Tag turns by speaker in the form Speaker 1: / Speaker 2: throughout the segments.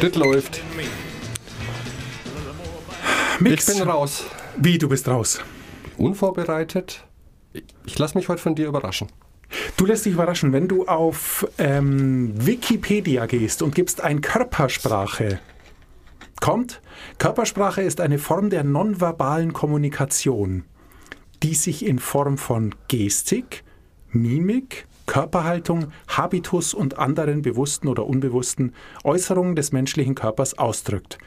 Speaker 1: Das läuft.
Speaker 2: Mix.
Speaker 1: Ich bin raus.
Speaker 2: Wie, du bist raus?
Speaker 1: Unvorbereitet. Ich lasse mich heute von dir überraschen.
Speaker 2: Du lässt dich überraschen, wenn du auf ähm, Wikipedia gehst und gibst ein Körpersprache. Kommt, Körpersprache ist eine Form der nonverbalen Kommunikation, die sich in Form von Gestik, Mimik, Körperhaltung, Habitus und anderen bewussten oder unbewussten Äußerungen des menschlichen Körpers ausdrückt.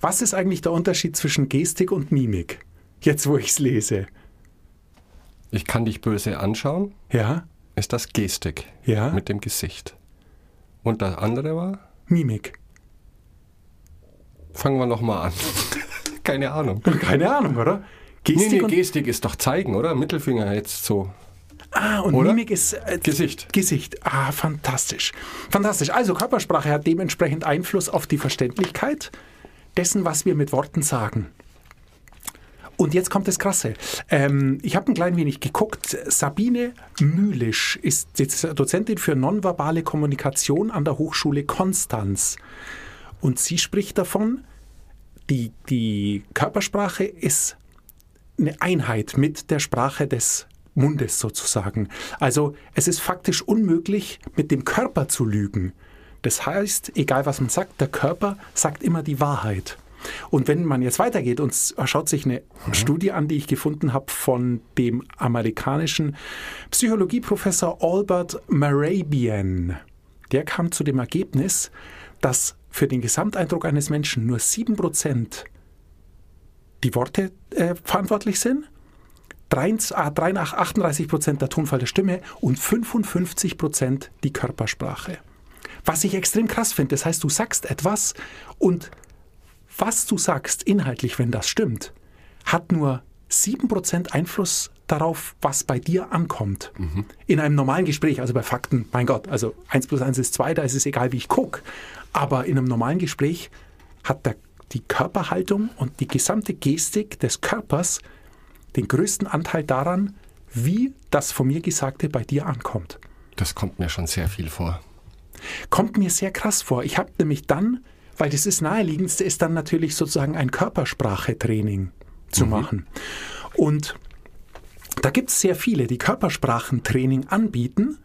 Speaker 2: Was ist eigentlich der Unterschied zwischen Gestik und Mimik? Jetzt, wo ich es lese.
Speaker 1: Ich kann dich böse anschauen.
Speaker 2: Ja,
Speaker 1: Ist das Gestik
Speaker 2: Ja.
Speaker 1: mit dem Gesicht. Und das andere war?
Speaker 2: Mimik.
Speaker 1: Fangen wir nochmal an. Keine Ahnung.
Speaker 2: Keine Ahnung, oder?
Speaker 1: Nee,
Speaker 2: Gestik
Speaker 1: nee,
Speaker 2: und
Speaker 1: Gestik ist doch zeigen, oder? Mittelfinger jetzt so.
Speaker 2: Ah, und
Speaker 1: Oder?
Speaker 2: Mimik ist äh,
Speaker 1: Gesicht.
Speaker 2: Gesicht. Ah, fantastisch. Fantastisch. Also Körpersprache hat dementsprechend Einfluss auf die Verständlichkeit dessen, was wir mit Worten sagen. Und jetzt kommt das Krasse. Ähm, ich habe ein klein wenig geguckt. Sabine Mühlisch ist Dozentin für nonverbale Kommunikation an der Hochschule Konstanz. Und sie spricht davon, die, die Körpersprache ist eine Einheit mit der Sprache des Mundes sozusagen. Also es ist faktisch unmöglich, mit dem Körper zu lügen. Das heißt, egal was man sagt, der Körper sagt immer die Wahrheit. Und wenn man jetzt weitergeht und schaut sich eine Studie an, die ich gefunden habe von dem amerikanischen Psychologieprofessor Albert Marabian, der kam zu dem Ergebnis, dass für den Gesamteindruck eines Menschen nur 7% die Worte äh, verantwortlich sind, 83, 83, 38 Prozent der Tonfall der Stimme und 55 Prozent die Körpersprache. Was ich extrem krass finde, das heißt, du sagst etwas und was du sagst inhaltlich, wenn das stimmt, hat nur 7 Prozent Einfluss darauf, was bei dir ankommt. In einem normalen Gespräch, also bei Fakten, mein Gott, also 1 plus 1 ist 2, da ist es egal, wie ich gucke. Aber in einem normalen Gespräch hat der, die Körperhaltung und die gesamte Gestik des Körpers den größten Anteil daran, wie das von mir Gesagte bei dir ankommt.
Speaker 1: Das kommt mir schon sehr viel vor.
Speaker 2: Kommt mir sehr krass vor. Ich habe nämlich dann, weil das ist naheliegendste, ist dann natürlich sozusagen ein Körpersprachetraining zu machen. Und da gibt es sehr viele, die Körpersprachentraining anbieten,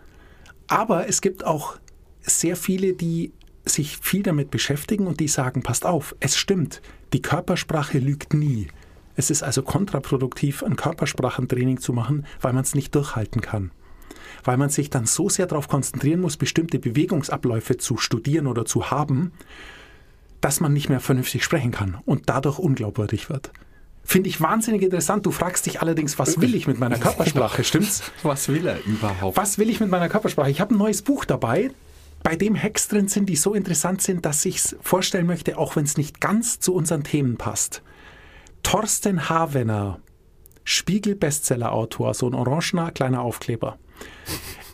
Speaker 2: aber es gibt auch sehr viele, die sich viel damit beschäftigen und die sagen, passt auf, es stimmt, die Körpersprache lügt nie. Es ist also kontraproduktiv, ein Körpersprachentraining zu machen, weil man es nicht durchhalten kann. Weil man sich dann so sehr darauf konzentrieren muss, bestimmte Bewegungsabläufe zu studieren oder zu haben, dass man nicht mehr vernünftig sprechen kann und dadurch unglaubwürdig wird. Finde ich wahnsinnig interessant. Du fragst dich allerdings, was will ich mit meiner Körpersprache, stimmt's?
Speaker 1: Was will er überhaupt?
Speaker 2: Was will ich mit meiner Körpersprache? Ich habe ein neues Buch dabei, bei dem Hacks drin sind, die so interessant sind, dass ich es vorstellen möchte, auch wenn es nicht ganz zu unseren Themen passt. Thorsten Havener, Spiegel-Bestseller-Autor, so ein orangener kleiner Aufkleber.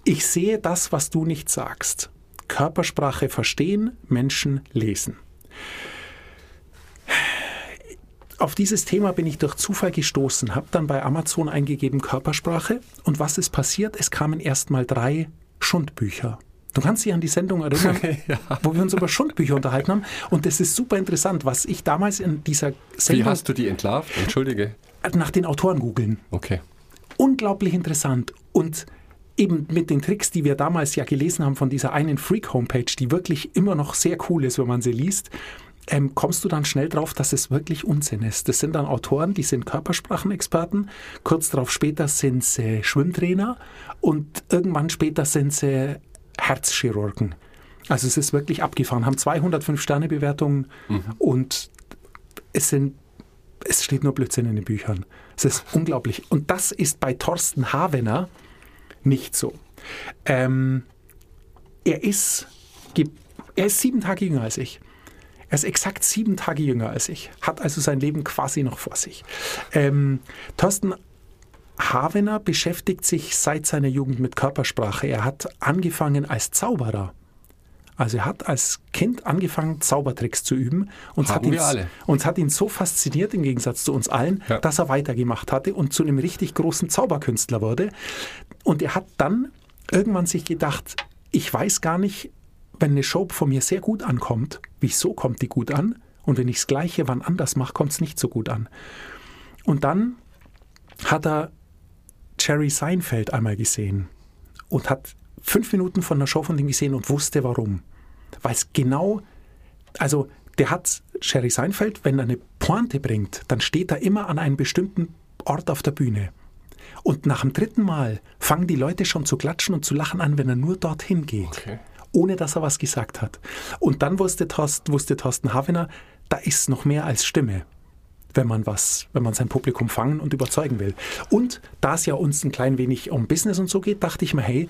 Speaker 2: Ich sehe das, was du nicht sagst. Körpersprache verstehen, Menschen lesen. Auf dieses Thema bin ich durch Zufall gestoßen, habe dann bei Amazon eingegeben Körpersprache und was ist passiert? Es kamen erst mal drei Schundbücher. Du kannst dich an die Sendung erinnern, wo wir uns über Schundbücher unterhalten haben. Und das ist super interessant, was ich damals in dieser
Speaker 1: Wie
Speaker 2: Sendung
Speaker 1: hast du die entlarvt? Entschuldige.
Speaker 2: nach den Autoren googeln
Speaker 1: Okay.
Speaker 2: unglaublich interessant und eben mit den Tricks, die wir damals ja gelesen haben von dieser einen Freak-Homepage, die wirklich immer noch sehr cool ist, wenn man sie liest, ähm, kommst du dann schnell drauf, dass es wirklich Unsinn ist. Das sind dann Autoren, die sind Körpersprachenexperten, kurz darauf später sind sie Schwimmtrainer und irgendwann später sind sie Herzchirurgen. Also es ist wirklich abgefahren, haben 205 Sterne Bewertungen und es sind es steht nur Blödsinn in den Büchern. Es ist unglaublich. Und das ist bei Thorsten Havener nicht so. Ähm, er, ist, er ist sieben Tage jünger als ich. Er ist exakt sieben Tage jünger als ich, hat also sein Leben quasi noch vor sich. Ähm, Thorsten Havener beschäftigt sich seit seiner Jugend mit Körpersprache. Er hat angefangen als Zauberer. Also er hat als Kind angefangen, Zaubertricks zu üben. Und hat ihn, uns hat ihn so fasziniert, im Gegensatz zu uns allen,
Speaker 1: Ja.
Speaker 2: dass er weitergemacht hatte und zu einem richtig großen Zauberkünstler wurde. Und er hat dann irgendwann sich gedacht, ich weiß gar nicht, wenn eine Show von mir sehr gut ankommt, wieso kommt die gut an? Und wenn ich das Gleiche wann anders mache, kommt es nicht so gut an. Und dann hat er Jerry Seinfeld einmal gesehen und hat fünf Minuten von der Show von ihm gesehen und wusste warum. Weil es genau, also der hat Jerry Seinfeld, wenn er eine Pointe bringt, dann steht er immer an einem bestimmten Ort auf der Bühne. Und nach dem dritten Mal fangen die Leute schon zu klatschen und zu lachen an, wenn er nur dorthin geht.
Speaker 1: Okay.
Speaker 2: Ohne dass er was gesagt hat. Und dann wusste, Thorsten, wusste Thorsten Havener, da ist noch mehr als Stimme, wenn man was, wenn man sein Publikum fangen und überzeugen will. Und da es ja uns ein klein wenig um Business und so geht, dachte ich mir, hey,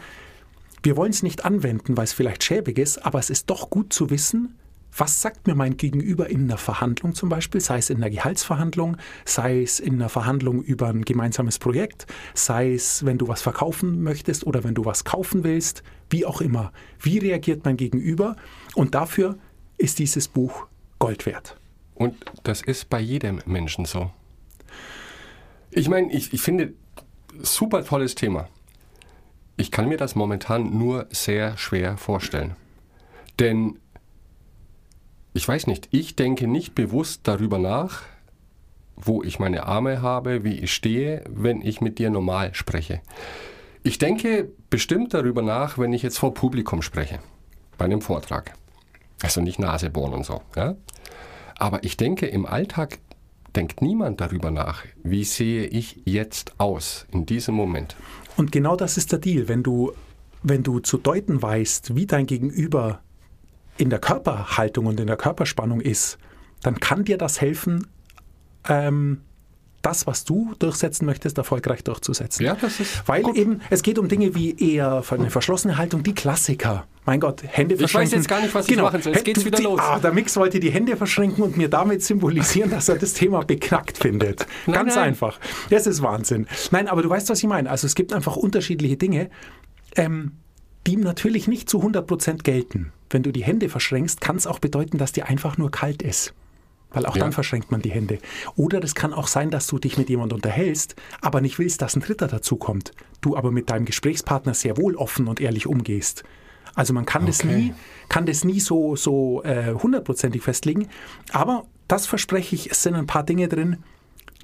Speaker 2: wir wollen es nicht anwenden, weil es vielleicht schäbig ist, aber es ist doch gut zu wissen, was sagt mir mein Gegenüber in einer Verhandlung zum Beispiel, sei es in einer Gehaltsverhandlung, sei es in einer Verhandlung über ein gemeinsames Projekt, sei es, wenn du was verkaufen möchtest oder wenn du was kaufen willst, wie auch immer. Wie reagiert mein Gegenüber? Und dafür ist dieses Buch Gold wert.
Speaker 1: Und das ist bei jedem Menschen so. Ich meine, ich, ich finde, super tolles Thema. Ich kann mir das momentan nur sehr schwer vorstellen. Denn ich weiß nicht, ich denke nicht bewusst darüber nach, wo ich meine Arme habe, wie ich stehe, wenn ich mit dir normal spreche. Ich denke bestimmt darüber nach, wenn ich jetzt vor Publikum spreche, bei einem Vortrag. Also nicht Nase bohren und so. Ja? Aber ich denke, im Alltag denkt niemand darüber nach, wie sehe ich jetzt aus in diesem Moment.
Speaker 2: Und genau das ist der Deal. Wenn du, wenn du zu deuten weißt, wie dein Gegenüber in der Körperhaltung und in der Körperspannung ist, dann kann dir das helfen, ähm, das, was du durchsetzen möchtest, erfolgreich durchzusetzen.
Speaker 1: Ja, das ist
Speaker 2: Weil
Speaker 1: gut.
Speaker 2: eben, es geht um Dinge wie eher eine verschlossene Haltung, die Klassiker. Mein Gott, Hände
Speaker 1: Ich weiß
Speaker 2: verschränken.
Speaker 1: jetzt gar nicht, was ich machen soll. Jetzt geht's wieder
Speaker 2: die,
Speaker 1: los.
Speaker 2: Ah, der Mix wollte die Hände verschränken und mir damit symbolisieren, dass er das Thema beknackt findet.
Speaker 1: Nein,
Speaker 2: Ganz
Speaker 1: nein.
Speaker 2: einfach. Das ist Wahnsinn. Nein, aber du weißt, was ich meine. Also es gibt einfach unterschiedliche Dinge, ähm, die natürlich nicht zu 100% gelten. Wenn du die Hände verschränkst, kann es auch bedeuten, dass dir einfach nur kalt ist. Weil auch
Speaker 1: Ja.
Speaker 2: dann verschränkt man die Hände. Oder das kann auch sein, dass du dich mit jemand unterhältst, aber nicht willst, dass ein Dritter dazukommt. Du aber mit deinem Gesprächspartner sehr wohl offen und ehrlich umgehst. Also man kann das
Speaker 1: Okay.
Speaker 2: nie, kann das nie so, so äh, hundertprozentig festlegen. Aber das verspreche ich, es sind ein paar Dinge drin,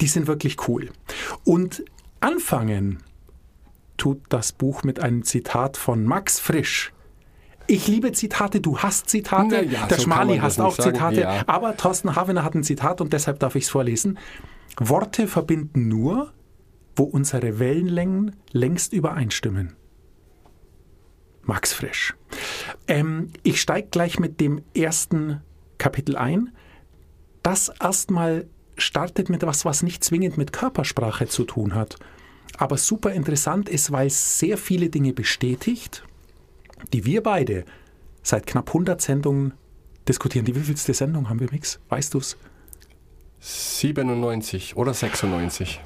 Speaker 2: die sind wirklich cool. Und anfangen tut das Buch mit einem Zitat von Max Frisch. Ich liebe Zitate, du hast Zitate,
Speaker 1: ja,
Speaker 2: der
Speaker 1: so
Speaker 2: Schmali hast auch
Speaker 1: sagen,
Speaker 2: Zitate,
Speaker 1: ja.
Speaker 2: aber Thorsten Havener hat ein Zitat und deshalb darf ich es vorlesen. Worte verbinden nur, wo unsere Wellenlängen längst übereinstimmen. Max Frisch. Ähm, ich steige gleich mit dem ersten Kapitel ein. Das erstmal startet mit was, was nicht zwingend mit Körpersprache zu tun hat, aber super interessant ist, weil es sehr viele Dinge bestätigt, die wir beide seit knapp 100 Sendungen diskutieren. Die wievielste Sendung haben wir, Mix? Weißt du es?
Speaker 1: 97 oder 96.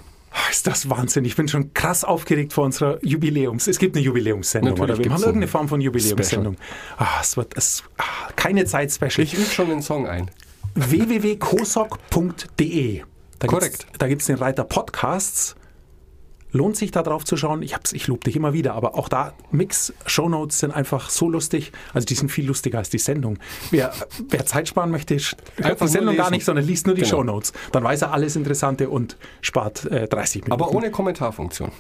Speaker 2: Ist das Wahnsinn. Ich bin schon krass aufgeregt vor unserer Jubiläums. Es gibt eine Jubiläumssendung,
Speaker 1: Natürlich
Speaker 2: oder? Wir haben
Speaker 1: ein
Speaker 2: irgendeine Form von Jubiläumssendung. Ah, es wird es, ah, keine Zeit-Special.
Speaker 1: Ich übe schon den Song ein.
Speaker 2: www.kosok.de. Da
Speaker 1: Korrekt.
Speaker 2: Da gibt es den Reiter Podcasts. Lohnt sich da drauf zu schauen. Ich, hab's, ich lobe dich immer wieder, aber auch da, Mix, Shownotes sind einfach so lustig. Also die sind viel lustiger als die Sendung. Wer, wer Zeit sparen möchte, hört die Sendung gar nicht, sondern liest nur die
Speaker 1: Genau.
Speaker 2: Shownotes. Dann weiß er alles Interessante und spart äh, 30 Minuten.
Speaker 1: Aber ohne Kommentarfunktion.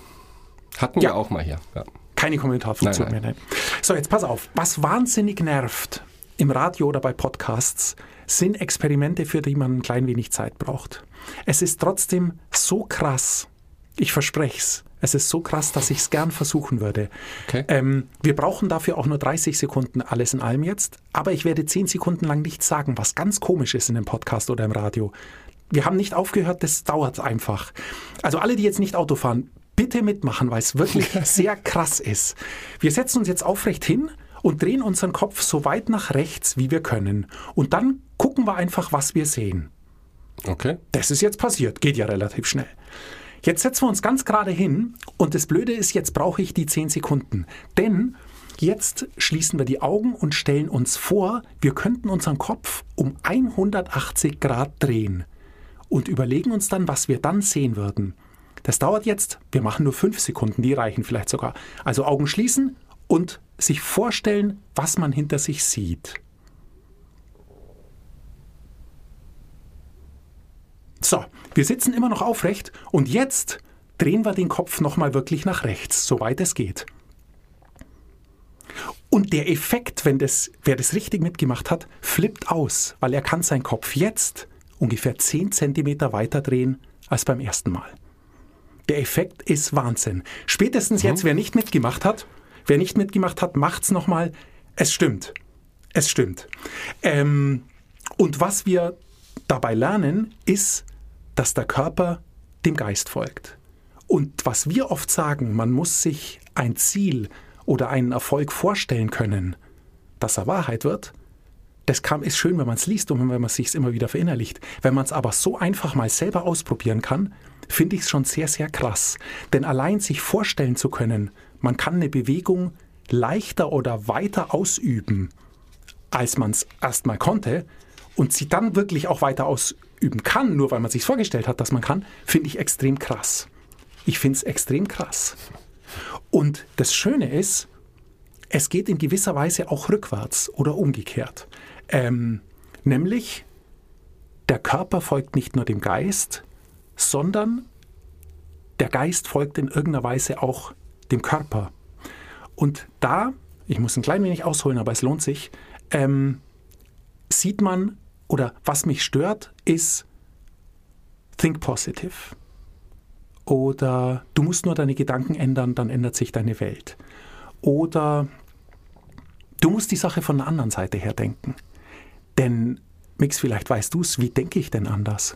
Speaker 1: Hatten
Speaker 2: Ja.
Speaker 1: wir auch mal hier. Ja.
Speaker 2: Keine Kommentarfunktion
Speaker 1: Nein,
Speaker 2: mehr. Nein. So, jetzt pass auf. Was wahnsinnig nervt im Radio oder bei Podcasts, sind Experimente, für die man ein klein wenig Zeit braucht. Es ist trotzdem so krass. Ich verspreche es. Es ist so krass, dass ich es gern versuchen würde.
Speaker 1: Okay.
Speaker 2: Ähm, wir brauchen dafür auch nur 30 Sekunden alles in allem jetzt. Aber ich werde 10 Sekunden lang nichts sagen, was ganz komisch ist in einem Podcast oder im Radio. Wir haben nicht aufgehört, das dauert einfach. Also alle, die jetzt nicht Auto fahren, bitte mitmachen, weil es wirklich sehr krass ist. Wir setzen uns jetzt aufrecht hin und drehen unseren Kopf so weit nach rechts, wie wir können. Und dann gucken wir einfach, was wir sehen.
Speaker 1: Okay.
Speaker 2: Das ist jetzt passiert, geht ja relativ schnell. Jetzt setzen wir uns ganz gerade hin und das Blöde ist, jetzt brauche ich die 10 Sekunden. Denn jetzt schließen wir die Augen und stellen uns vor, wir könnten unseren Kopf um 180 Grad drehen und überlegen uns dann, was wir dann sehen würden. Das dauert jetzt, wir machen nur 5 Sekunden, die reichen vielleicht sogar. Also Augen schließen und sich vorstellen, was man hinter sich sieht. So, wir sitzen immer noch aufrecht und jetzt drehen wir den Kopf nochmal wirklich nach rechts, soweit es geht. Und der Effekt, wenn das, wer das richtig mitgemacht hat, flippt aus, weil er kann seinen Kopf jetzt ungefähr 10 cm weiter drehen als beim ersten Mal. Der Effekt ist Wahnsinn. Spätestens jetzt, wer nicht mitgemacht hat, wer nicht mitgemacht hat, macht's nochmal. Es stimmt. Es stimmt. Ähm, und was wir dabei lernen, ist, dass der Körper dem Geist folgt. Und was wir oft sagen, man muss sich ein Ziel oder einen Erfolg vorstellen können, dass er Wahrheit wird, das kann, ist schön, wenn man es liest und wenn man es sich immer wieder verinnerlicht. Wenn man es aber so einfach mal selber ausprobieren kann, finde ich es schon sehr, sehr krass. Denn allein sich vorstellen zu können, man kann eine Bewegung leichter oder weiter ausüben, als man es erstmal konnte, und sie dann wirklich auch weiter ausüben kann, nur weil man sich vorgestellt hat, dass man kann, finde ich extrem krass. Ich finde es extrem krass. Und das Schöne ist, es geht in gewisser Weise auch rückwärts oder umgekehrt. Ähm, nämlich, der Körper folgt nicht nur dem Geist, sondern der Geist folgt in irgendeiner Weise auch dem Körper. Und da, ich muss ein klein wenig ausholen, aber es lohnt sich, ähm, sieht man, oder was mich stört, ist Think Positive. Oder du musst nur deine Gedanken ändern, dann ändert sich deine Welt. Oder du musst die Sache von der anderen Seite her denken. Denn, Mix, vielleicht weißt du es, wie denke ich denn anders?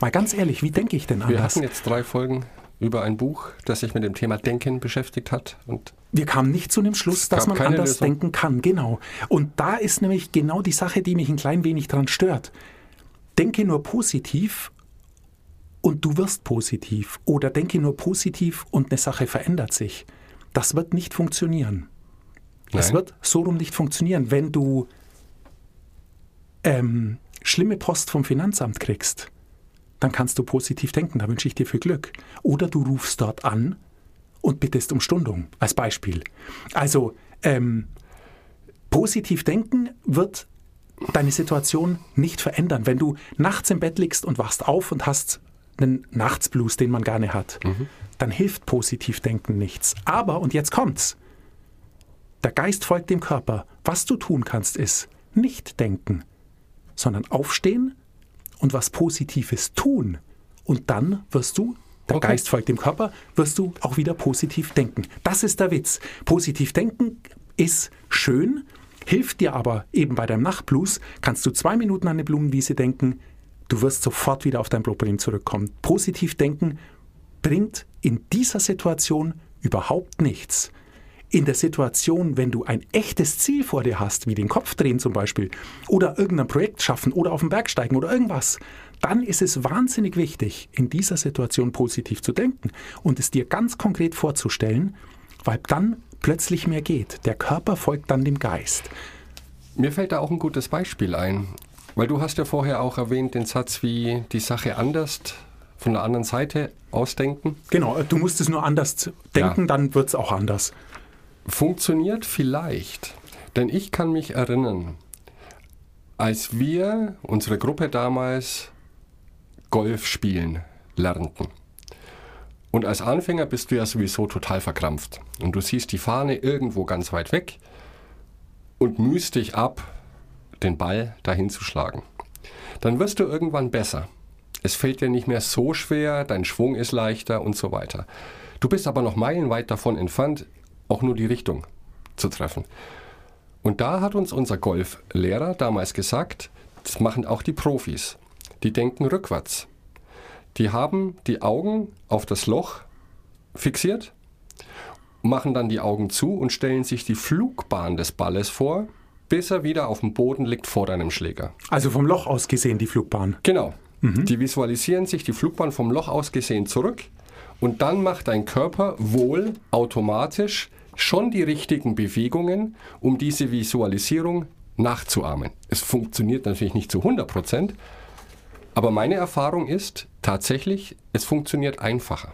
Speaker 2: Mal ganz ehrlich, wie denke ich denn anders?
Speaker 1: Wir hatten jetzt drei Folgen über ein Buch, das sich mit dem Thema Denken beschäftigt hat. Und
Speaker 2: wir kamen nicht zu dem Schluss, dass man anders Lösung. denken kann. Genau. Und da ist nämlich genau die Sache, die mich ein klein wenig daran stört. Denke nur positiv und du wirst positiv oder denke nur positiv und eine Sache verändert sich. Das wird nicht funktionieren. Das wird so rum nicht funktionieren, wenn du ähm, schlimme Post vom Finanzamt kriegst. Dann kannst du positiv denken, da wünsche ich dir viel Glück. Oder du rufst dort an und bittest um Stundung, als Beispiel. Also, ähm, positiv denken wird deine Situation nicht verändern. Wenn du nachts im Bett liegst und wachst auf und hast einen Nachtsblues, den man gerne hat, mhm. dann hilft Positivdenken nichts. Aber, und jetzt kommt's, der Geist folgt dem Körper. Was du tun kannst, ist nicht denken, sondern aufstehen und was Positives tun. Und dann wirst du, der okay. Geist folgt dem Körper, wirst du auch wieder positiv denken. Das ist der Witz. Positiv denken ist schön, hilft dir aber eben bei deinem Nachtblues, kannst du zwei Minuten an eine Blumenwiese denken, Du wirst sofort wieder auf dein Problem zurückkommen. Positiv denken bringt in dieser Situation überhaupt nichts. In der Situation, wenn du ein echtes Ziel vor dir hast, wie den Kopf drehen zum Beispiel, oder irgendein Projekt schaffen oder auf den Berg steigen oder irgendwas, dann ist es wahnsinnig wichtig, in dieser Situation positiv zu denken und es dir ganz konkret vorzustellen, weil dann plötzlich mehr geht. Der Körper folgt dann dem Geist.
Speaker 1: Mir fällt da auch ein gutes Beispiel ein. Weil du hast ja vorher auch erwähnt den Satz wie die Sache anders von der anderen Seite ausdenken.
Speaker 2: Genau, du musst es nur anders denken, ja. dann wird es auch anders.
Speaker 1: Funktioniert vielleicht. Denn ich kann mich erinnern, als wir, unsere Gruppe damals, Golf spielen lernten. Und als Anfänger bist du ja sowieso total verkrampft. Und du siehst die Fahne irgendwo ganz weit weg und mühst dich ab, den Ball dahin zu schlagen. Dann wirst du irgendwann besser. Es fällt dir nicht mehr so schwer, dein Schwung ist leichter und so weiter. Du bist aber noch meilenweit davon entfernt, auch nur die Richtung zu treffen. Und da hat uns unser Golflehrer damals gesagt, das machen auch die Profis. Die denken rückwärts. Die haben die Augen auf das Loch fixiert, machen dann die Augen zu und stellen sich die Flugbahn des Balles vor, bis er wieder auf dem Boden liegt vor deinem Schläger.
Speaker 2: Also vom Loch aus gesehen die Flugbahn.
Speaker 1: Genau. Mhm. Die visualisieren sich die Flugbahn vom Loch aus gesehen zurück und dann macht dein Körper wohl automatisch schon die richtigen Bewegungen, um diese Visualisierung nachzuahmen. Es funktioniert natürlich nicht zu 100 Prozent, aber meine Erfahrung ist tatsächlich, es funktioniert einfacher.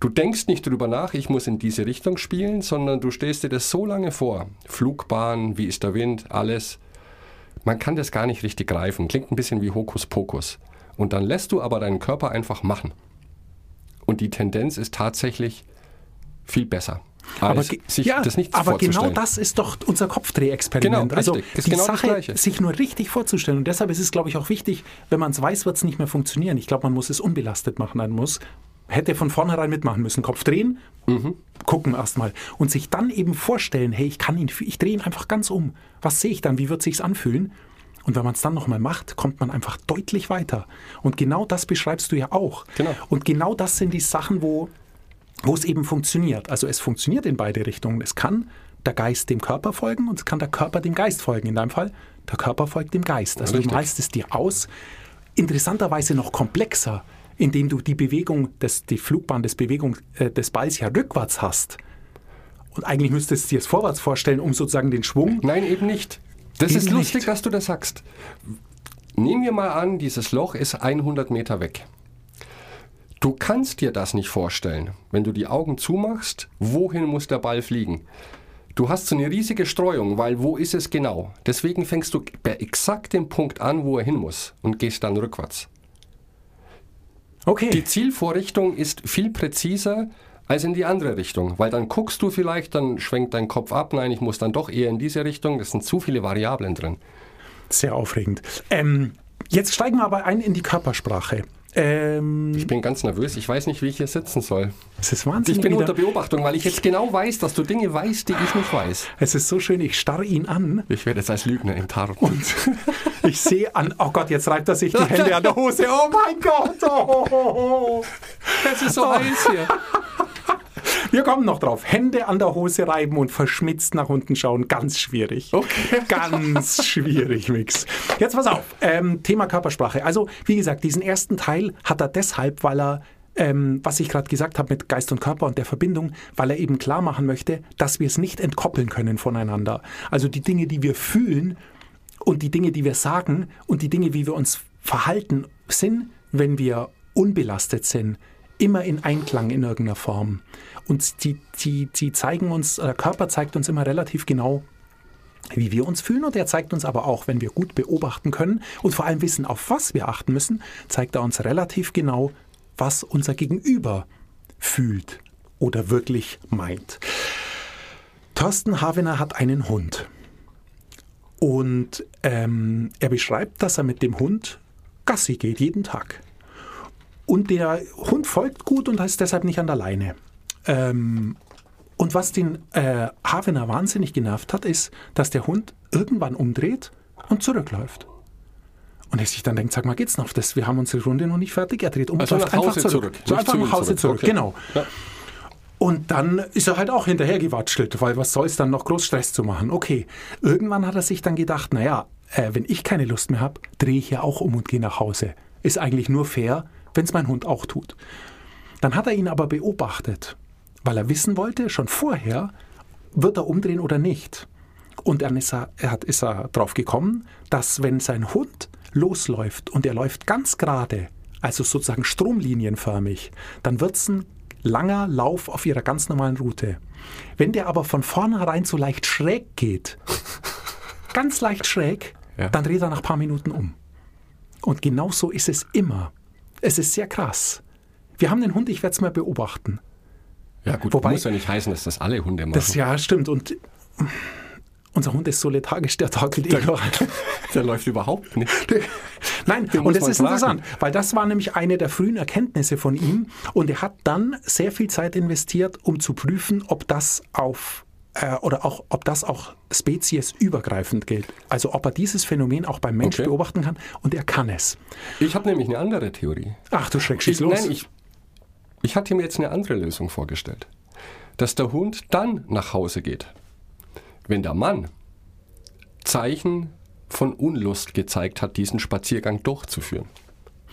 Speaker 1: Du denkst nicht drüber nach, ich muss in diese Richtung spielen, sondern du stehst dir das so lange vor. Flugbahn, wie ist der Wind, alles. Man kann das gar nicht richtig greifen. Klingt ein bisschen wie Hokuspokus. Und dann lässt du aber deinen Körper einfach machen. Und die Tendenz ist tatsächlich viel besser.
Speaker 2: Aber, ja,
Speaker 1: das nicht
Speaker 2: aber genau das ist doch unser Kopfdrehexperiment.
Speaker 1: Genau,
Speaker 2: also die
Speaker 1: genau das
Speaker 2: Sache,
Speaker 1: Gleiche.
Speaker 2: sich nur richtig vorzustellen. Und deshalb ist es, glaube ich, auch wichtig, wenn man es weiß, wird es nicht mehr funktionieren. Ich glaube, man muss es unbelastet machen. Man muss, hätte von vornherein mitmachen müssen. Kopf drehen,
Speaker 1: Mhm.
Speaker 2: gucken erstmal. Und sich dann eben vorstellen, hey, ich kann ihn, ich drehe ihn einfach ganz um. Was sehe ich dann? Wie wird sich's anfühlen? Und wenn man es dann nochmal macht, kommt man einfach deutlich weiter. Und genau das beschreibst du ja auch.
Speaker 1: Genau.
Speaker 2: Und genau das sind die Sachen, wo, wo es eben funktioniert. Also es funktioniert in beide Richtungen. Es kann der Geist dem Körper folgen und es kann der Körper dem Geist folgen. In deinem Fall, der Körper folgt dem Geist. Also
Speaker 1: Richtig.
Speaker 2: du malst es dir aus. Interessanterweise noch komplexer, indem du die Bewegung, des, die Flugbahn des Bewegung äh, des Balls ja rückwärts hast. Und eigentlich müsstest du dir es vorwärts vorstellen, um sozusagen den Schwung.
Speaker 1: Nein, eben nicht. Das ist lustig,
Speaker 2: nicht.
Speaker 1: dass du das sagst. Nehmen wir mal an, dieses Loch ist 100 Meter weg. Du kannst dir das nicht vorstellen. Wenn du die Augen zumachst, wohin muss der Ball fliegen? Du hast so eine riesige Streuung, weil wo ist es genau? Deswegen fängst du bei exakt dem Punkt an, wo er hin muss und gehst dann rückwärts.
Speaker 2: Okay.
Speaker 1: Die Zielvorrichtung ist viel präziser als in die andere Richtung, weil dann guckst du vielleicht, dann schwenkt dein Kopf ab, nein, ich muss dann doch eher in diese Richtung, das sind zu viele Variablen drin.
Speaker 2: Sehr aufregend. Ähm, jetzt steigen wir aber ein in die Körpersprache. Ähm,
Speaker 1: Ich bin ganz nervös, ich weiß nicht, wie ich hier sitzen soll.
Speaker 2: es ist wahnsinnig.
Speaker 1: Ich bin
Speaker 2: wieder-
Speaker 1: unter Beobachtung, weil ich jetzt genau weiß, dass du Dinge weißt, die ich nicht weiß.
Speaker 2: es ist so schön, ich starre ihn an
Speaker 1: Ich werde jetzt als Lügner im Tarot.
Speaker 2: Ich sehe an, oh Gott, jetzt reibt er sich die Hände an der Hose. Oh mein Gott. Oh.
Speaker 1: Es ist so heiß hier.
Speaker 2: Wir kommen noch drauf. Hände an der Hose reiben und verschmitzt nach unten schauen. Ganz schwierig.
Speaker 1: Okay.
Speaker 2: Ganz schwierig, Mix. Jetzt pass auf. Ähm, Thema Körpersprache. Also, wie gesagt, diesen ersten Teil hat er deshalb, weil er ähm, was ich gerade gesagt habe mit Geist und Körper und der Verbindung, weil er eben klar machen möchte, dass wir es nicht entkoppeln können voneinander. Also die Dinge, die wir fühlen und die Dinge, die wir sagen und die Dinge, wie wir uns verhalten, sind, wenn wir unbelastet sind, immer in Einklang in irgendeiner Form. Und die, die, die zeigen uns, der Körper zeigt uns immer relativ genau, wie wir uns fühlen und er zeigt uns aber auch, wenn wir gut beobachten können und vor allem wissen, auf was wir achten müssen, zeigt er uns relativ genau, was unser Gegenüber fühlt oder wirklich meint. Thorsten Havener hat einen Hund und ähm, er beschreibt, dass er mit dem Hund Gassi geht jeden Tag. Und der Hund folgt gut und ist deshalb nicht an der Leine. Ähm, und was den äh, Havener wahnsinnig genervt hat, ist, dass der Hund irgendwann umdreht und zurückläuft. Und er sich dann denkt, sag mal, geht's noch? Das, wir haben unsere Runde noch nicht fertig. Er dreht um
Speaker 1: Also
Speaker 2: und läuft einfach zurück.
Speaker 1: zurück,
Speaker 2: So einfach
Speaker 1: zu
Speaker 2: nach Hause
Speaker 1: zurück.
Speaker 2: zurück,
Speaker 1: Okay.
Speaker 2: genau.
Speaker 1: Ja.
Speaker 2: Und dann ist er halt auch hinterher gewatschelt, weil was soll es dann noch groß Stress zu machen? Okay, irgendwann hat er sich dann gedacht, naja, äh, wenn ich keine Lust mehr habe, drehe ich ja auch um und gehe nach Hause. Ist eigentlich nur fair, wenn es mein Hund auch tut. Dann hat er ihn aber beobachtet, weil er wissen wollte, schon vorher, wird er umdrehen oder nicht. Und dann ist er, er hat, ist er drauf gekommen, dass wenn sein Hund losläuft und er läuft ganz gerade, also sozusagen stromlinienförmig, dann wird es ein langer Lauf auf ihrer ganz normalen Route. Wenn der aber von vornherein so leicht schräg geht, ganz leicht schräg,
Speaker 1: Ja.
Speaker 2: dann dreht er nach ein paar Minuten um. Und genau so ist es immer. Es ist sehr krass. Wir haben den Hund, ich werde es mal beobachten.
Speaker 1: Ja gut,
Speaker 2: Wobei-
Speaker 1: muss ja nicht heißen, dass das alle Hunde machen.
Speaker 2: Das ja stimmt. Und unser Hund ist so lethargisch, der torkelt eh noch.
Speaker 1: Der läuft überhaupt nicht.
Speaker 2: Nein,
Speaker 1: Den
Speaker 2: und
Speaker 1: man
Speaker 2: ist
Speaker 1: fragen.
Speaker 2: interessant, weil das war nämlich eine der frühen Erkenntnisse von ihm. Und er hat dann sehr viel Zeit investiert, um zu prüfen, ob das auf äh, oder auch, ob das auch speziesübergreifend gilt. Also ob er dieses Phänomen auch beim Mensch
Speaker 1: Okay.
Speaker 2: beobachten kann. Und er kann es.
Speaker 1: Ich habe nämlich eine andere Theorie.
Speaker 2: Ach du Schreck, schieß
Speaker 1: Ich,
Speaker 2: los.
Speaker 1: nein, ich, ich hatte mir jetzt eine andere Lösung vorgestellt. Dass der Hund dann nach Hause geht, wenn der Mann Zeichen von Unlust gezeigt hat, diesen Spaziergang durchzuführen.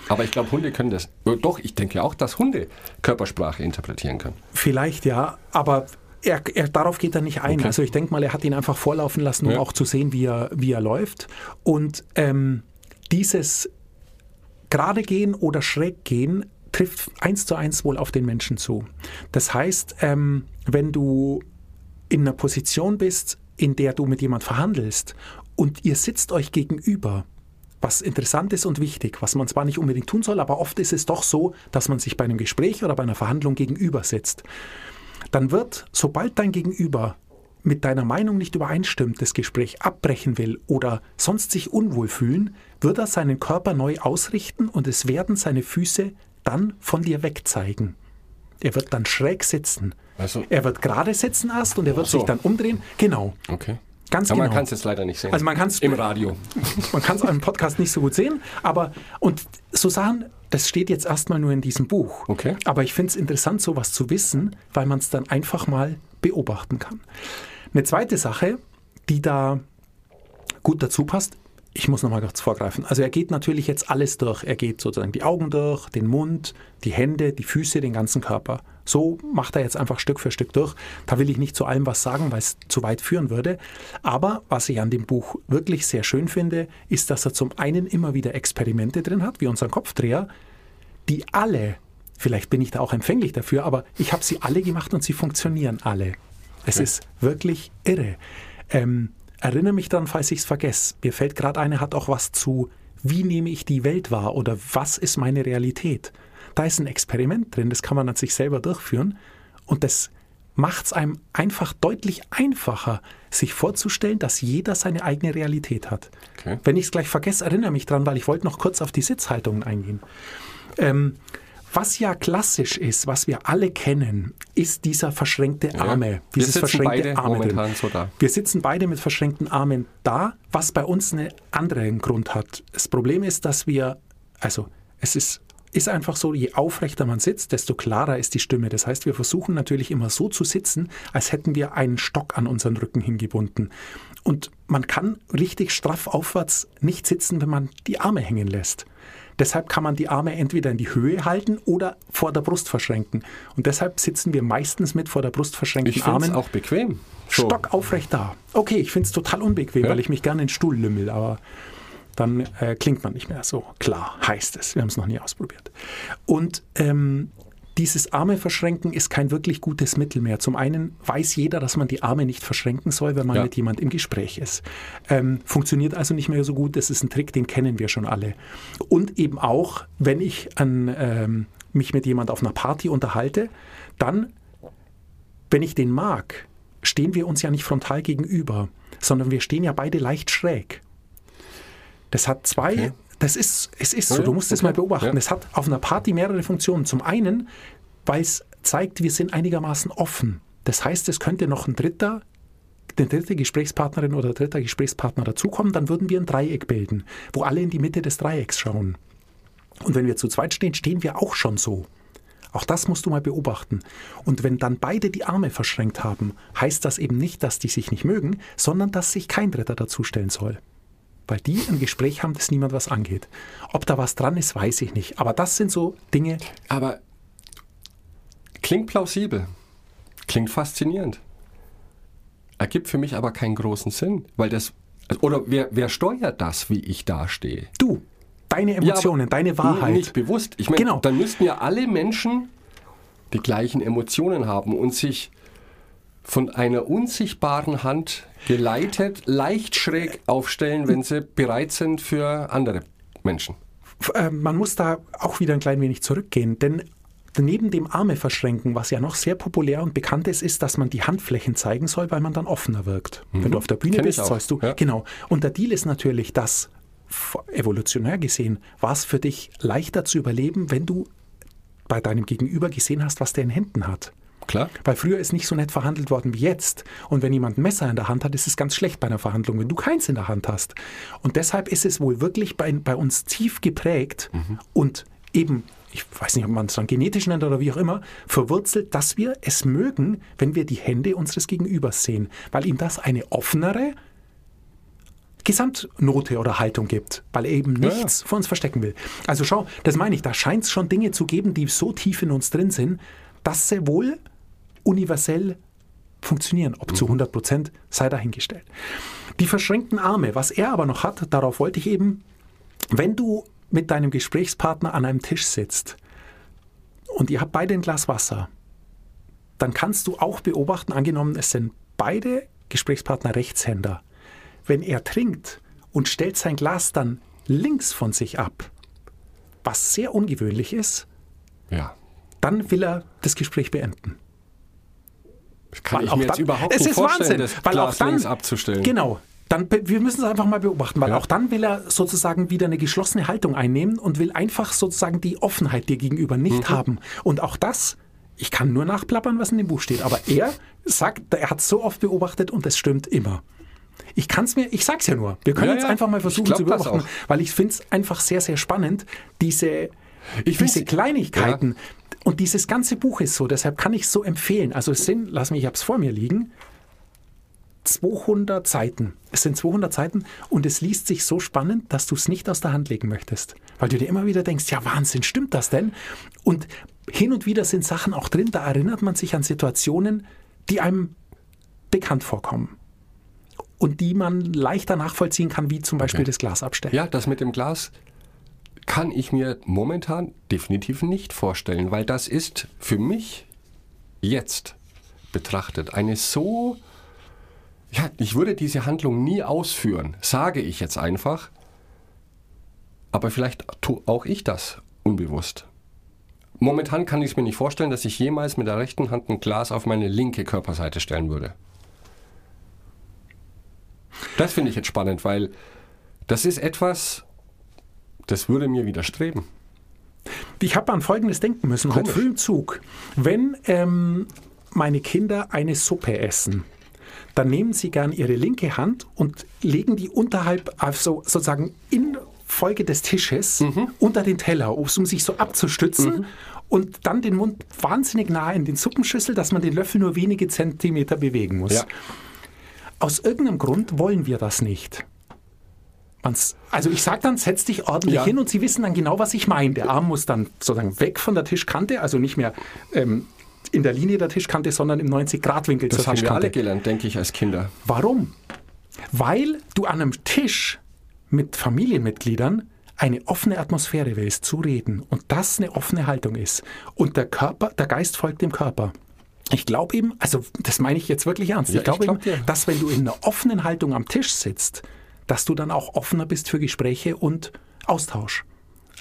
Speaker 1: Aber ich glaube, Hunde können das. äh, Doch, ich denke auch, dass Hunde Körpersprache interpretieren können.
Speaker 2: Vielleicht ja, aber er, er, darauf geht er nicht ein.
Speaker 1: Okay.
Speaker 2: Also ich denke mal, er hat ihn einfach vorlaufen lassen, um
Speaker 1: Ja.
Speaker 2: auch zu sehen, wie er, wie er läuft. Und ähm, dieses gerade gehen oder schräg gehen trifft eins zu eins wohl auf den Menschen zu. Das heißt, ähm, wenn du in einer Position bist, in der du mit jemand verhandelst und ihr sitzt euch gegenüber, was interessant ist und wichtig, was man zwar nicht unbedingt tun soll, aber oft ist es doch so, dass man sich bei einem Gespräch oder bei einer Verhandlung gegenüber sitzt. Dann wird, sobald dein Gegenüber mit deiner Meinung nicht übereinstimmt, das Gespräch abbrechen will oder sonst sich unwohl fühlen, wird er seinen Körper neu ausrichten und es werden seine Füße dann von dir wegzeigen. Er wird dann schräg sitzen.
Speaker 1: Also-
Speaker 2: er wird gerade sitzen erst und er wird
Speaker 1: so.
Speaker 2: sich dann umdrehen. Genau.
Speaker 1: Okay.
Speaker 2: Ganz
Speaker 1: Aber man
Speaker 2: genau.
Speaker 1: kann es jetzt leider nicht sehen.
Speaker 2: Also man kann's-
Speaker 1: Im Radio.
Speaker 2: Man kann es im Podcast nicht so gut sehen, aber und so Sachen, das steht jetzt erstmal nur in diesem Buch.
Speaker 1: Okay.
Speaker 2: Aber ich finde es interessant, sowas zu wissen, weil man es dann einfach mal beobachten kann. Eine zweite Sache, die da gut dazu passt, ich muss nochmal kurz vorgreifen. Also er geht natürlich jetzt alles durch. Er geht sozusagen die Augen durch, den Mund, die Hände, die Füße, den ganzen Körper. So macht er jetzt einfach Stück für Stück durch. Da will ich nicht zu allem was sagen, weil es zu weit führen würde. Aber was ich an dem Buch wirklich sehr schön finde, ist, dass er zum einen immer wieder Experimente drin hat, wie unseren Kopfdreher, die alle, vielleicht bin ich da auch empfänglich dafür, aber ich habe sie alle gemacht und sie funktionieren alle. Es
Speaker 1: Okay.
Speaker 2: ist wirklich irre. Ähm, erinnere mich dann, falls ich es vergesse. Mir fällt gerade eine, hat auch was zu, wie nehme ich die Welt wahr oder was ist meine Realität. Da ist ein Experiment drin, das kann man an sich selber durchführen und das macht es einem einfach deutlich einfacher, sich vorzustellen, dass jeder seine eigene Realität hat.
Speaker 1: Okay.
Speaker 2: Wenn ich es gleich vergesse, erinnere mich dran, weil ich wollte noch kurz auf die Sitzhaltungen eingehen. Ähm, was ja klassisch ist, was wir alle kennen, ist dieser verschränkte Arme.
Speaker 1: Wir
Speaker 2: Dieses
Speaker 1: sitzen
Speaker 2: verschränkte
Speaker 1: beide
Speaker 2: Arme
Speaker 1: so da.
Speaker 2: Wir sitzen beide mit verschränkten Armen da, was bei uns einen anderen Grund hat. Das Problem ist, dass wir, also es ist, ist einfach so, je aufrechter man sitzt, desto klarer ist die Stimme. Das heißt, wir versuchen natürlich immer so zu sitzen, als hätten wir einen Stock an unseren Rücken hingebunden. Und man kann richtig straff aufwärts nicht sitzen, wenn man die Arme hängen lässt. Deshalb kann man die Arme entweder in die Höhe halten oder vor der Brust verschränken. Und deshalb sitzen wir meistens mit vor der Brust verschränkten
Speaker 1: Ich finde es
Speaker 2: Armen
Speaker 1: auch bequem. So.
Speaker 2: Stock aufrecht da. Okay, ich finde es total unbequem,
Speaker 1: Ja.
Speaker 2: weil ich mich gerne in den Stuhl lümmel, aber dann äh, klingt man nicht mehr so klar, heißt es. Wir haben es noch nie ausprobiert. Und ähm, dieses Arme verschränken ist kein wirklich gutes Mittel mehr. Zum einen weiß jeder, dass man die Arme nicht verschränken soll, wenn man
Speaker 1: Ja.
Speaker 2: mit jemand im Gespräch ist. Ähm, funktioniert also nicht mehr so gut. Das ist ein Trick, den kennen wir schon alle. Und eben auch, wenn ich an, ähm, mich mit jemand auf einer Party unterhalte, dann wenn ich den mag, stehen wir uns ja nicht frontal gegenüber, sondern wir stehen ja beide leicht schräg. Das hat zwei,
Speaker 1: Okay.
Speaker 2: das ist, es ist so, du musst es
Speaker 1: okay.
Speaker 2: mal beobachten. Es hat auf einer Party mehrere Funktionen. Zum einen, weil es zeigt, wir sind einigermaßen offen. Das heißt, es könnte noch ein dritter, eine dritte Gesprächspartnerin oder dritter Gesprächspartner dazukommen, dann würden wir ein Dreieck bilden, wo alle in die Mitte des Dreiecks schauen. Und wenn wir zu zweit stehen, stehen wir auch schon so. Auch das musst du mal beobachten. Und wenn dann beide die Arme verschränkt haben, heißt das eben nicht, dass die sich nicht mögen, sondern dass sich kein Dritter dazustellen soll. Weil die ein Gespräch haben, das niemand was angeht. Ob da was dran ist, weiß ich nicht. Aber das sind so Dinge,
Speaker 1: Aber klingt plausibel. Klingt faszinierend. Ergibt für mich aber keinen großen Sinn. Weil das. Oder wer, wer steuert das, wie ich dastehe?
Speaker 2: du, deine Emotionen,
Speaker 1: Ja,
Speaker 2: deine Wahrheit.
Speaker 1: Nicht bewusst. Ich meine,
Speaker 2: Genau.
Speaker 1: dann müssten ja alle Menschen die gleichen Emotionen haben und sich von einer unsichtbaren Hand geleitet, leicht schräg aufstellen, wenn sie bereit sind für andere Menschen.
Speaker 2: Äh, man muss da auch wieder ein klein wenig zurückgehen, denn neben dem Arme verschränken, was ja noch sehr populär und bekannt ist, ist, dass man die Handflächen zeigen soll, weil man dann offener wirkt. Wenn du auf der Bühne
Speaker 1: Mhm. Kenn
Speaker 2: bist, sollst du.
Speaker 1: Ja.
Speaker 2: Genau. Und der Deal ist natürlich, dass evolutionär gesehen war es für dich leichter zu überleben, wenn du bei deinem Gegenüber gesehen hast, was der in Händen hat.
Speaker 1: Klar?
Speaker 2: Weil früher ist nicht so nett verhandelt worden wie jetzt. Und wenn jemand ein Messer in der Hand hat, ist es ganz schlecht bei einer Verhandlung, wenn du keins in der Hand hast. Und deshalb ist es wohl wirklich bei, bei uns tief geprägt und eben, ich weiß nicht, ob man es dann genetisch nennt oder wie auch immer, verwurzelt, dass wir es mögen, wenn wir die Hände unseres Gegenübers sehen, weil ihm das eine offenere Gesamtnote oder Haltung gibt, weil er eben
Speaker 1: Ja, ja.
Speaker 2: nichts vor uns verstecken will. Also schau, das meine ich, da scheint es schon Dinge zu geben, die so tief in uns drin sind, dass sie wohl universell funktionieren. Ob zu 100 Prozent, sei dahingestellt. Die verschränkten Arme, was er aber noch hat, darauf wollte ich eben, wenn du mit deinem Gesprächspartner an einem Tisch sitzt und ihr habt beide ein Glas Wasser, dann kannst du auch beobachten, angenommen, es sind beide Gesprächspartner Rechtshänder. Wenn er trinkt und stellt sein Glas dann links von sich ab, was sehr ungewöhnlich ist,
Speaker 1: Ja.
Speaker 2: dann will er das Gespräch beenden.
Speaker 1: Kann
Speaker 2: Weil
Speaker 1: ich mir jetzt
Speaker 2: dann-
Speaker 1: überhaupt
Speaker 2: es
Speaker 1: nicht
Speaker 2: ist
Speaker 1: vorstellen,
Speaker 2: Wahnsinn,
Speaker 1: das
Speaker 2: weil
Speaker 1: Glas
Speaker 2: auch dann,
Speaker 1: links abzustellen.
Speaker 2: Genau. Dann, wir müssen es einfach mal beobachten, weil
Speaker 1: Ja.
Speaker 2: auch dann will er sozusagen wieder eine geschlossene Haltung einnehmen und will einfach sozusagen die Offenheit dir gegenüber nicht
Speaker 1: Mhm.
Speaker 2: haben. Und auch das, ich kann nur nachplappern, was in dem Buch steht, aber er sagt, er hat es so oft beobachtet und es stimmt immer. Ich kann es mir, ich sag's ja nur. Wir können
Speaker 1: Ja,
Speaker 2: jetzt
Speaker 1: ja.
Speaker 2: einfach mal versuchen zu beobachten, weil ich finde es einfach sehr, sehr spannend, diese,
Speaker 1: Ich
Speaker 2: diese Kleinigkeiten. Und dieses ganze Buch ist so, deshalb kann ich es so empfehlen. Also es sind, lass mich, ich habe es vor mir liegen, 200 Seiten. Es sind 200 Seiten und es liest sich so spannend, dass du es nicht aus der Hand legen möchtest. Weil du dir immer wieder denkst, ja Wahnsinn, stimmt das denn? Und hin und wieder sind Sachen auch drin, da erinnert man sich an Situationen, die einem bekannt vorkommen. Und die man leichter nachvollziehen kann, wie zum Beispiel
Speaker 1: Okay.
Speaker 2: das Glas abstellen.
Speaker 1: Ja, das mit dem Glas kann ich mir momentan definitiv nicht vorstellen, weil das ist für mich jetzt betrachtet eine so. Ja, ich würde diese Handlung nie ausführen, sage ich jetzt einfach. Aber vielleicht tue auch ich das unbewusst. Momentan kann ich es mir nicht vorstellen, dass ich jemals mit der rechten Hand ein Glas auf meine linke Körperseite stellen würde. Das finde ich jetzt spannend, weil das ist etwas, das würde mir widerstreben.
Speaker 2: Ich habe an Folgendes denken müssen, heute
Speaker 1: Komisch.
Speaker 2: früh im Zug. Wenn ähm, meine Kinder eine Suppe essen, dann nehmen sie gern ihre linke Hand und legen die unterhalb, also sozusagen in Folge des Tisches
Speaker 1: Mhm.
Speaker 2: unter den Teller, um sich so abzustützen und dann den Mund wahnsinnig nah in den Suppenschüssel, dass man den Löffel nur wenige Zentimeter bewegen muss.
Speaker 1: Ja.
Speaker 2: Aus irgendeinem Grund wollen wir das nicht. Also ich sage dann, setz dich ordentlich
Speaker 1: Ja.
Speaker 2: hin und sie wissen dann genau, was ich meine. Der Arm muss dann sozusagen weg von der Tischkante, also nicht mehr ähm, in der Linie der Tischkante, sondern im 90-Grad-Winkel zur
Speaker 1: Das haben wir alle
Speaker 2: Tischkante.
Speaker 1: gelernt, denke ich, als Kinder.
Speaker 2: Warum? Weil du an einem Tisch mit Familienmitgliedern eine offene Atmosphäre willst, zu reden und das eine offene Haltung ist. Und der Körper, der Geist folgt dem Körper. Ich glaube eben, also das meine ich jetzt wirklich ernst,
Speaker 1: Ja,
Speaker 2: ich glaube
Speaker 1: glaub
Speaker 2: eben,
Speaker 1: dir.
Speaker 2: dass wenn du in einer offenen Haltung am Tisch sitzt, dass du dann auch offener bist für Gespräche und Austausch.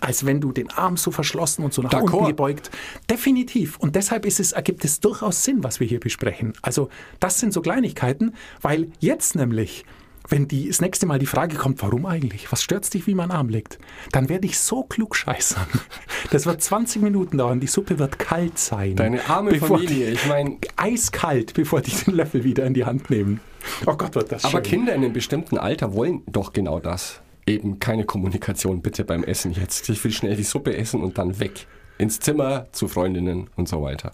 Speaker 2: Als wenn du den Arm so verschlossen und so nach unten gebeugt. Definitiv. Und deshalb ist es, ergibt es durchaus Sinn, was wir hier besprechen. Also das sind so Kleinigkeiten, weil jetzt nämlich, wenn die, das nächste Mal die Frage kommt, warum eigentlich? Was stört dich, wie mein Arm liegt? Dann werde ich so klug scheißern. Das wird 20 Minuten dauern. Die Suppe wird kalt sein.
Speaker 1: Deine arme
Speaker 2: Bevor
Speaker 1: Familie, ich meine,
Speaker 2: Die, eiskalt, bevor die den Löffel wieder in die Hand nehmen. Oh Gott, wird das
Speaker 1: aber
Speaker 2: schön.
Speaker 1: Kinder in einem bestimmten Alter wollen doch genau das. Eben keine Kommunikation bitte beim Essen jetzt. Ich will schnell die Suppe essen und dann weg. Ins Zimmer, zu Freundinnen und so weiter.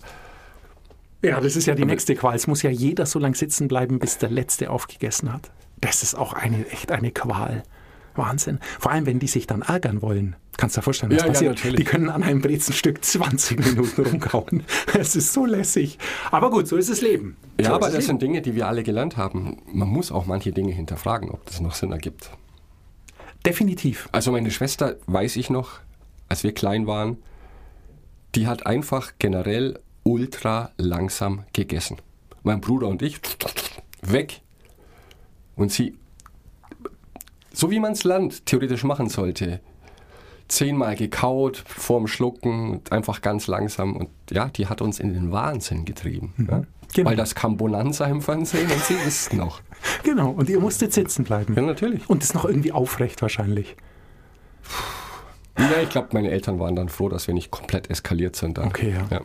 Speaker 2: Ja, das ist ja die nächste Qual. Es muss ja jeder so lange sitzen bleiben, bis der Letzte aufgegessen hat. Das ist auch eine, echt eine Qual. Wahnsinn. Vor allem, wenn die sich dann ärgern wollen. Kannst du dir vorstellen, was
Speaker 1: Ja, ja,
Speaker 2: passiert?
Speaker 1: natürlich.
Speaker 2: die können an einem Brezenstück 20 Minuten rumkauen. Es ist so lässig. Aber gut, so ist das Leben.
Speaker 1: Ja,
Speaker 2: so
Speaker 1: aber
Speaker 2: ist
Speaker 1: das
Speaker 2: das
Speaker 1: sind Dinge, die wir alle gelernt haben. Man muss auch manche Dinge hinterfragen, ob das noch Sinn ergibt.
Speaker 2: Definitiv.
Speaker 1: Also meine Schwester, weiß ich noch, als wir klein waren, die hat einfach generell ultra langsam gegessen. Mein Bruder und ich, weg. Und sie, so wie man es Land theoretisch machen sollte, zehnmal gekaut, vorm Schlucken, einfach ganz langsam. Und ja, die hat uns in den Wahnsinn getrieben. Ja?
Speaker 2: Genau.
Speaker 1: Weil das kam Bonanza im Fernsehen und sie isst noch.
Speaker 2: Genau. Und ihr musstet sitzen bleiben.
Speaker 1: Ja, natürlich.
Speaker 2: Und das noch irgendwie aufrecht wahrscheinlich.
Speaker 1: Ja, ich glaube, meine Eltern waren dann froh, dass wir nicht komplett eskaliert sind. Dann.
Speaker 2: Okay, ja.
Speaker 1: ja.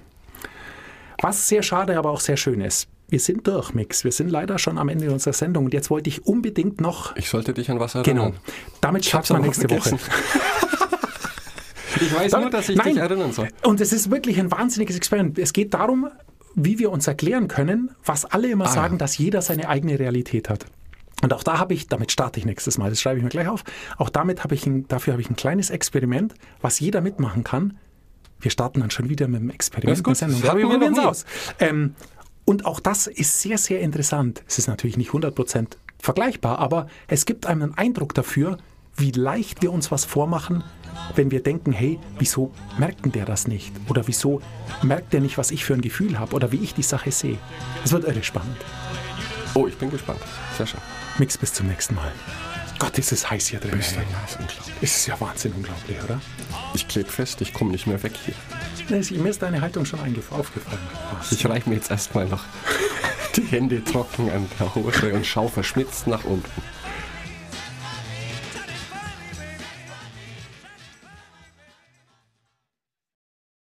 Speaker 2: Was sehr schade, aber auch sehr schön ist. Wir sind durch, Mix. Wir sind leider schon am Ende unserer Sendung. Und jetzt wollte ich unbedingt noch.
Speaker 1: Ich sollte dich an was
Speaker 2: Genau.
Speaker 1: erinnern.
Speaker 2: Damit
Speaker 1: hab's
Speaker 2: starten wir
Speaker 1: aber
Speaker 2: nächste Woche.
Speaker 1: Ich weiß nur, dass ich
Speaker 2: Nein.
Speaker 1: dich erinnern soll.
Speaker 2: Und es ist wirklich ein wahnsinniges Experiment. Es geht darum, wie wir uns erklären können, was alle immer
Speaker 1: Ah,
Speaker 2: sagen,
Speaker 1: ja.
Speaker 2: dass jeder seine eigene Realität hat. Und auch da habe ich, damit starte ich nächstes Mal, das schreibe ich mir gleich auf, auch damit habe ich ein, dafür habe ich ein kleines Experiment, was jeder mitmachen kann. Wir starten dann schon wieder mit dem Experiment.
Speaker 1: Das ist gut.
Speaker 2: mit Sendung.
Speaker 1: Das hatten
Speaker 2: Wir
Speaker 1: wir noch
Speaker 2: probieren es
Speaker 1: nie.
Speaker 2: aus. Ähm, und auch das ist sehr, sehr interessant. Es ist natürlich nicht 100% vergleichbar, aber es gibt einem einen Eindruck dafür, wie leicht wir uns was vormachen, wenn wir denken, hey, wieso merkt denn der das nicht? Oder wieso merkt der nicht, was ich für ein Gefühl habe oder wie ich die Sache sehe? Es wird irre spannend.
Speaker 1: Oh, ich bin gespannt. Sehr schön.
Speaker 2: Mix, bis zum nächsten Mal. Gott, ist es heiß hier drin.
Speaker 1: Ja, ist unglaublich.
Speaker 2: Es ist ja Wahnsinn unglaublich, oder?
Speaker 1: Ich klebe fest, ich komme nicht mehr weg hier.
Speaker 2: Nee, sie- Mir ist deine Haltung schon aufgefallen. Was?
Speaker 1: Ich reiche mir jetzt erstmal noch die Hände trocken an der Hose und schaue verschmitzt nach unten.